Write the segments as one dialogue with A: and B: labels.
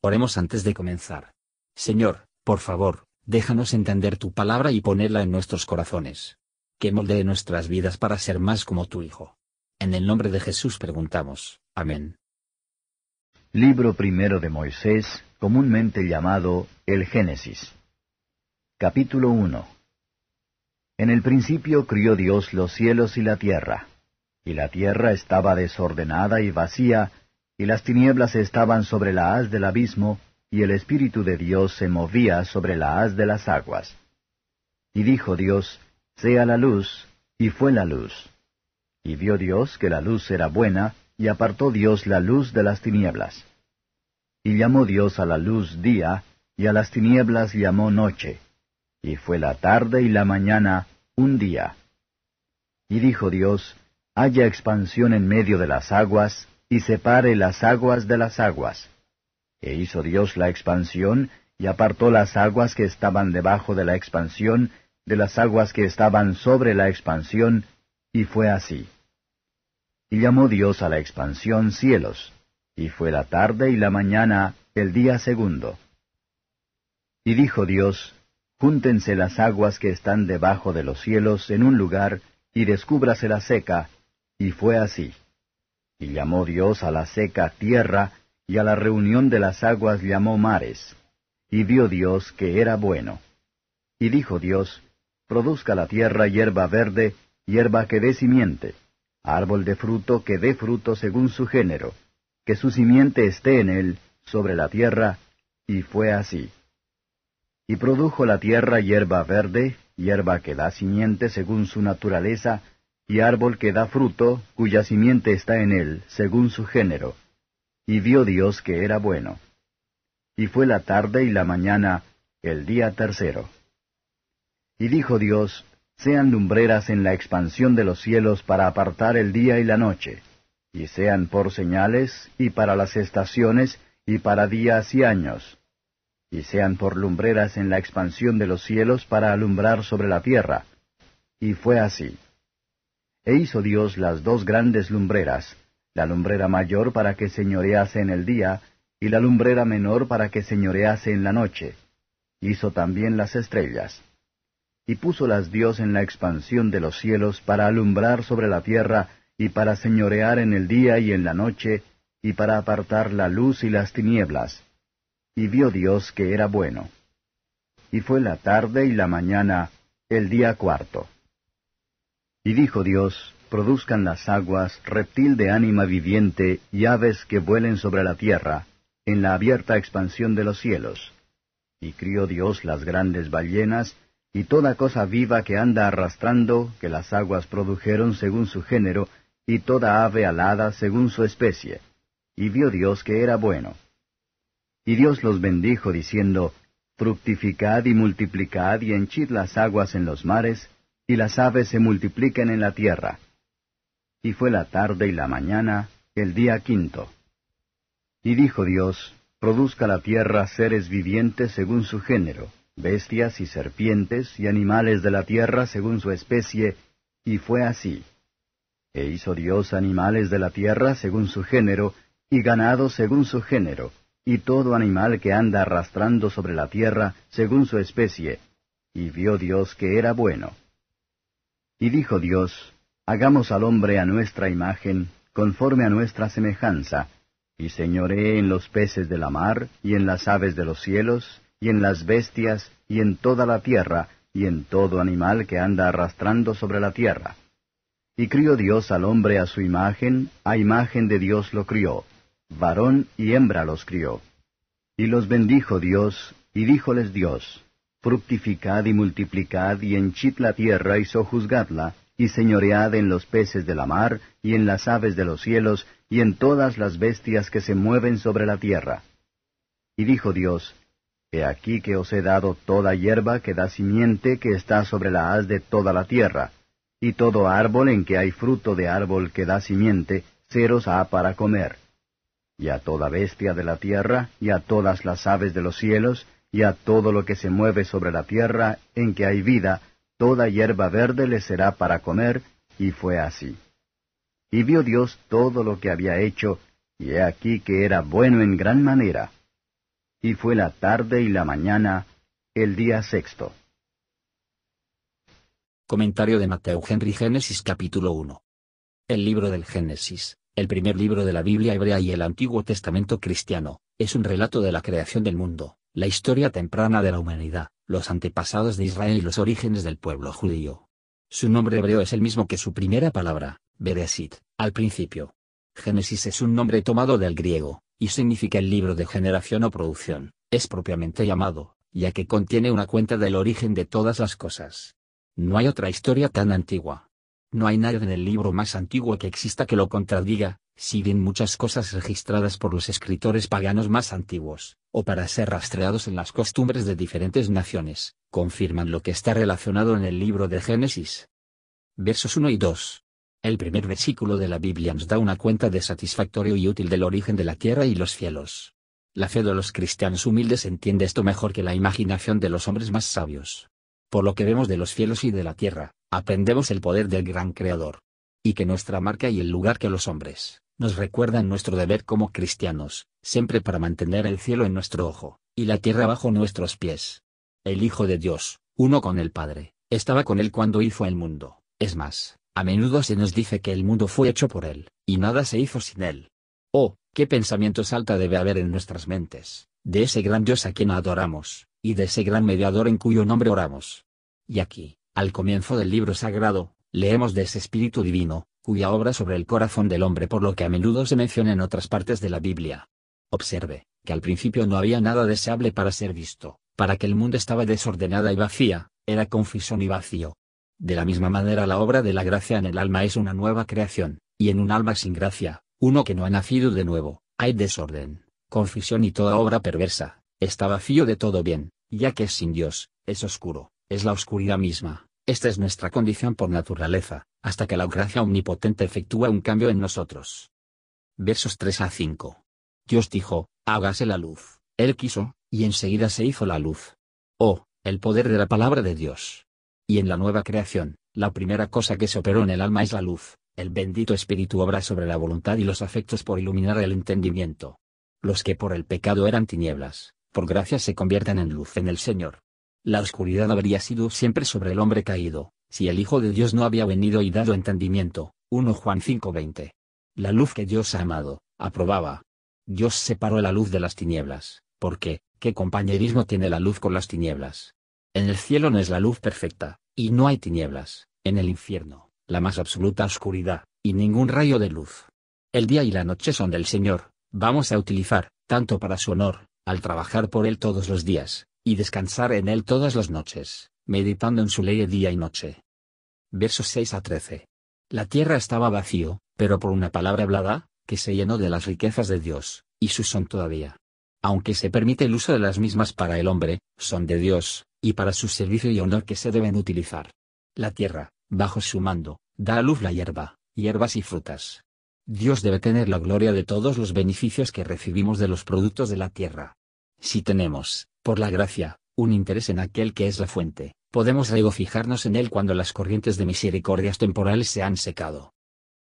A: Oremos antes de comenzar. Señor, por favor, déjanos entender tu palabra y ponerla en nuestros corazones. Que moldee nuestras vidas para ser más como tu Hijo. En el nombre de Jesús preguntamos. Amén.
B: Libro primero de Moisés, comúnmente llamado el Génesis. Capítulo 1 En el principio crió Dios los cielos y la tierra. Y la tierra estaba desordenada y vacía, y las tinieblas estaban sobre la haz del abismo, y el Espíritu de Dios se movía sobre la haz de las aguas. Y dijo Dios, Sea la luz, y fue la luz. Y vio Dios que la luz era buena, y apartó Dios la luz de las tinieblas. Y llamó Dios a la luz día, y a las tinieblas llamó noche. Y fue la tarde y la mañana un día. Y dijo Dios, Haya expansión en medio de las aguas, y separe las aguas de las aguas. E hizo Dios la expansión, y apartó las aguas que estaban debajo de la expansión, de las aguas que estaban sobre la expansión, y fue así. Y llamó Dios a la expansión cielos, y fue la tarde y la mañana el día segundo. Y dijo Dios, Júntense las aguas que están debajo de los cielos en un lugar, y descúbrase la seca, y fue así. Y llamó Dios a la seca tierra, y a la reunión de las aguas llamó mares. Y vio Dios que era bueno. Y dijo Dios, Produzca la tierra hierba verde, hierba que dé simiente, árbol de fruto que dé fruto según su género, que su simiente esté en él, sobre la tierra, y fue así. Y produjo la tierra hierba verde, hierba que da simiente según su naturaleza, y árbol que da fruto, cuya simiente está en él, según su género. Y vio Dios que era bueno. Y fue la tarde y la mañana, el día tercero. Y dijo Dios, sean lumbreras en la expansión de los cielos para apartar el día y la noche, y sean por señales, y para las estaciones, y para días y años, y sean por lumbreras en la expansión de los cielos para alumbrar sobre la tierra. Y fue así. E hizo Dios las dos grandes lumbreras, la lumbrera mayor para que señorease en el día, y la lumbrera menor para que señorease en la noche. Hizo también las estrellas. Y púsolas Dios en la expansión de los cielos para alumbrar sobre la tierra, y para señorear en el día y en la noche, y para apartar la luz y las tinieblas. Y vio Dios que era bueno. Y fue la tarde y la mañana, el día cuarto. Y dijo Dios, produzcan las aguas reptil de ánima viviente y aves que vuelen sobre la tierra, en la abierta expansión de los cielos. Y crió Dios las grandes ballenas, y toda cosa viva que anda arrastrando, que las aguas produjeron según su género, y toda ave alada según su especie. Y vio Dios que era bueno. Y Dios los bendijo diciendo, Fructificad y multiplicad y henchid las aguas en los mares, y las aves se multipliquen en la tierra. Y fue la tarde y la mañana, el día quinto. Y dijo Dios, Produzca la tierra seres vivientes según su género, bestias y serpientes y animales de la tierra según su especie, y fue así. E hizo Dios animales de la tierra según su género, y ganado según su género, y todo animal que anda arrastrando sobre la tierra según su especie, y vio Dios que era bueno. Y dijo Dios, Hagamos al hombre a nuestra imagen, conforme a nuestra semejanza, y señoree en los peces de la mar, y en las aves de los cielos, y en las bestias, y en toda la tierra, y en todo animal que anda arrastrando sobre la tierra. Y crió Dios al hombre a su imagen, a imagen de Dios lo crió, varón y hembra los crió. Y los bendijo Dios, y díjoles Dios, Fructificad y multiplicad y henchid la tierra y sojuzgadla, y señoread en los peces de la mar, y en las aves de los cielos, y en todas las bestias que se mueven sobre la tierra. Y dijo Dios, He aquí que os he dado toda hierba que da simiente que está sobre la haz de toda la tierra, y todo árbol en que hay fruto de árbol que da simiente, ceros ha para comer. Y a toda bestia de la tierra, y a todas las aves de los cielos, y a todo lo que se mueve sobre la tierra en que hay vida, toda hierba verde le será para comer, y fue así. Y vio Dios todo lo que había hecho, y he aquí que era bueno en gran manera. Y fue la tarde y la mañana, el día sexto.
A: Comentario de Mateo Henry Génesis capítulo 1. El libro del Génesis, el primer libro de la Biblia hebrea y el Antiguo Testamento cristiano, es un relato de la creación del mundo, la historia temprana de la humanidad, los antepasados de Israel y los orígenes del pueblo judío. Su nombre hebreo es el mismo que su primera palabra, Bereshit, al principio. Génesis es un nombre tomado del griego, y significa el libro de generación o producción, es propiamente llamado, ya que contiene una cuenta del origen de todas las cosas. No hay otra historia tan antigua. No hay nada en el libro más antiguo que exista que lo contradiga, si bien muchas cosas registradas por los escritores paganos más antiguos, o para ser rastreados en las costumbres de diferentes naciones, confirman lo que está relacionado en el libro de Génesis. Versos 1 y 2. El primer versículo de la Biblia nos da una cuenta de satisfactorio y útil del origen de la tierra y los cielos. La fe de los cristianos humildes entiende esto mejor que la imaginación de los hombres más sabios por lo que vemos de los cielos y de la tierra, aprendemos el poder del gran Creador. Y que nuestra marca y el lugar que los hombres, nos recuerdan nuestro deber como cristianos, siempre para mantener el cielo en nuestro ojo, y la tierra bajo nuestros pies. El Hijo de Dios, uno con el Padre, estaba con él cuando hizo el mundo, es más, a menudo se nos dice que el mundo fue hecho por él, y nada se hizo sin él. Oh, qué pensamiento alta debe haber en nuestras mentes, de ese gran Dios a quien adoramos, y de ese gran mediador en cuyo nombre oramos. Y aquí, al comienzo del libro sagrado, leemos de ese Espíritu Divino, cuya obra sobre el corazón del hombre por lo que a menudo se menciona en otras partes de la Biblia. Observe, que al principio no había nada deseable para ser visto, para que el mundo estaba desordenada y vacía, era confusión y vacío. De la misma manera la obra de la gracia en el alma es una nueva creación, y en un alma sin gracia, uno que no ha nacido de nuevo, hay desorden, confusión y toda obra perversa, Está vacío de todo bien, ya que es sin Dios, es oscuro, es la oscuridad misma. Esta es nuestra condición por naturaleza, hasta que la gracia omnipotente efectúa un cambio en nosotros. Versos 3 a 5. Dios dijo, hágase la luz. Él quiso, y enseguida se hizo la luz. Oh, el poder de la palabra de Dios. Y en la nueva creación, la primera cosa que se operó en el alma es la luz, el bendito Espíritu obra sobre la voluntad y los afectos por iluminar el entendimiento. Los que por el pecado eran tinieblas, por gracia se convierten en luz en el Señor. La oscuridad habría sido siempre sobre el hombre caído, si el Hijo de Dios no había venido y dado entendimiento. 1 Juan 5:20. La luz que Dios ha amado, aprobaba. Dios separó la luz de las tinieblas, porque, ¿qué compañerismo tiene la luz con las tinieblas? En el cielo no es la luz perfecta, y no hay tinieblas, en el infierno, la más absoluta oscuridad, y ningún rayo de luz. El día y la noche son del Señor, vamos a utilizar, tanto para su honor, al trabajar por Él todos los días, y descansar en Él todas las noches, meditando en su ley día y noche. Versos 6 a 13. La tierra estaba vacío, pero por una palabra hablada, que se llenó de las riquezas de Dios, y sus son todavía. Aunque se permite el uso de las mismas para el hombre, son de Dios, y para su servicio y honor que se deben utilizar. La tierra, bajo su mando, da a luz la hierba, hierbas y frutas. Dios debe tener la gloria de todos los beneficios que recibimos de los productos de la tierra. Si tenemos, por la gracia, un interés en aquel que es la fuente, podemos regocijarnos en él cuando las corrientes de misericordias temporales se han secado.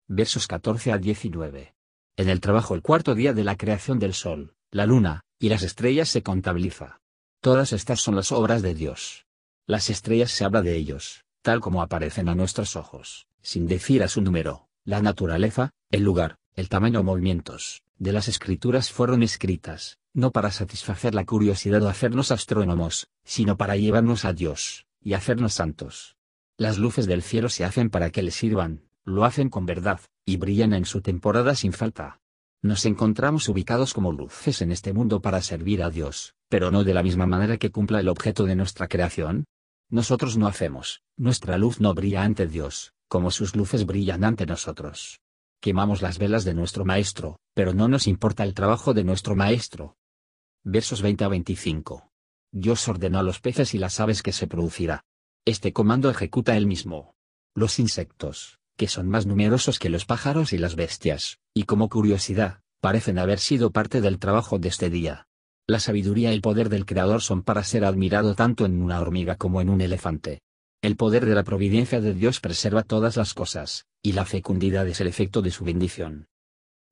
A: Versos 14 a 19. En el trabajo el cuarto día de la creación del sol, la luna, y las estrellas se contabiliza. Todas estas son las obras de Dios. Las estrellas se habla de ellos, tal como aparecen a nuestros ojos, sin decir a su número, la naturaleza, el lugar, el tamaño o movimientos, de las escrituras fueron escritas, no para satisfacer la curiosidad o hacernos astrónomos, sino para llevarnos a Dios, y hacernos santos. Las luces del cielo se hacen para que le sirvan, lo hacen con verdad, y brillan en su temporada sin falta. Nos encontramos ubicados como luces en este mundo para servir a Dios, pero no de la misma manera que cumpla el objeto de nuestra creación. Nosotros no hacemos, nuestra luz no brilla ante Dios, como sus luces brillan ante nosotros. Quemamos las velas de nuestro Maestro, pero no nos importa el trabajo de nuestro Maestro, versos 20 a 25. Dios ordenó a los peces y las aves que se producirá. Este comando ejecuta él mismo. Los insectos, que son más numerosos que los pájaros y las bestias, y como curiosidad, parecen haber sido parte del trabajo de este día. La sabiduría y el poder del Creador son para ser admirado tanto en una hormiga como en un elefante. El poder de la providencia de Dios preserva todas las cosas, y la fecundidad es el efecto de su bendición.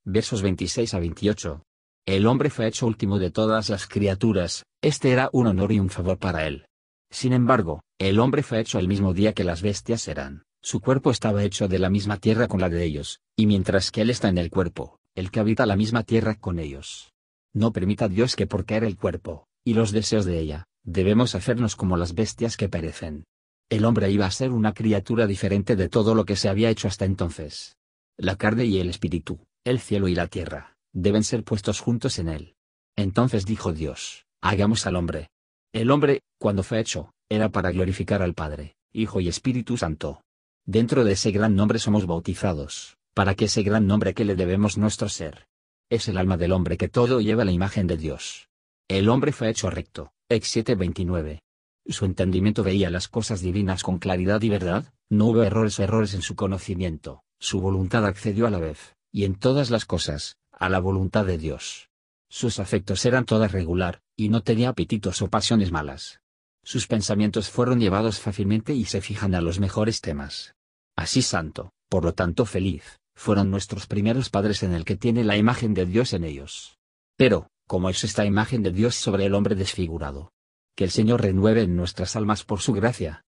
A: Versos 26 a 28. El hombre fue hecho último de todas las criaturas, este era un honor y un favor para él. Sin embargo, el hombre fue hecho el mismo día que las bestias eran, su cuerpo estaba hecho de la misma tierra con la de ellos, y mientras que él está en el cuerpo, el que habita la misma tierra con ellos. No permita Dios que por caer el cuerpo, y los deseos de ella, debemos hacernos como las bestias que perecen. El hombre iba a ser una criatura diferente de todo lo que se había hecho hasta entonces. La carne y el espíritu, el cielo y la tierra, deben ser puestos juntos en él. Entonces dijo Dios, hagamos al hombre. El hombre, cuando fue hecho, era para glorificar al Padre, Hijo y Espíritu Santo. Dentro de ese gran nombre somos bautizados, para que ese gran nombre que le debemos nuestro ser. Es el alma del hombre que todo lleva la imagen de Dios. El hombre fue hecho recto, Ex 7:29. Su entendimiento veía las cosas divinas con claridad y verdad, no hubo errores o errores en su conocimiento, su voluntad accedió a la vez, y en todas las cosas, a la voluntad de Dios. Sus afectos eran todas regular, y no tenía apetitos o pasiones malas. Sus pensamientos fueron llevados fácilmente y se fijan a los mejores temas. Así santo, por lo tanto feliz, fueron nuestros primeros padres en el que tiene la imagen de Dios en ellos. Pero, como es esta imagen de Dios sobre el hombre desfigurado? Que el Señor renueve en nuestras almas por su gracia.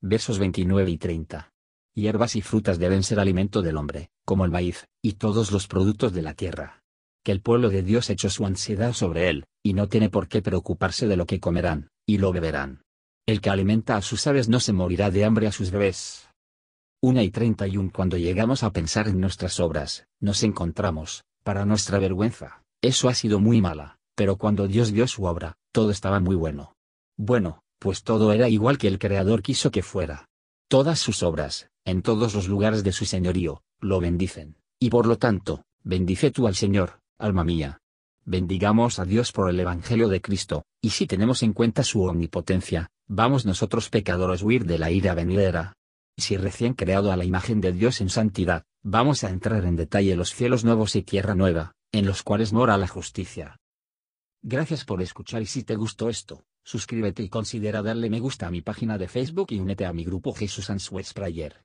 A: Versos 29 y 30. Hierbas y frutas deben ser alimento del hombre, como el maíz, y todos los productos de la tierra. Que el pueblo de Dios echó su ansiedad sobre él, y no tiene por qué preocuparse de lo que comerán, y lo beberán. El que alimenta a sus aves no se morirá de hambre a sus bebés. Una y treinta y un cuando llegamos a pensar en nuestras obras, nos encontramos, para nuestra vergüenza, eso ha sido muy mala, pero cuando Dios vio su obra, todo estaba muy bueno. Bueno, pues todo era igual que el Creador quiso que fuera. Todas sus obras, en todos los lugares de su señorío, lo bendicen, y por lo tanto, bendice tú al Señor, alma mía. Bendigamos a Dios por el Evangelio de Cristo, y si tenemos en cuenta su omnipotencia, vamos nosotros pecadores huir de la ira venidera. Si recién creado a la imagen de Dios en santidad, vamos a entrar en detalle los cielos nuevos y tierra nueva, en los cuales mora la justicia. Gracias por escuchar y si te gustó esto, suscríbete y considera darle me gusta a mi página de Facebook y únete a mi grupo Jesús Answers Prayer.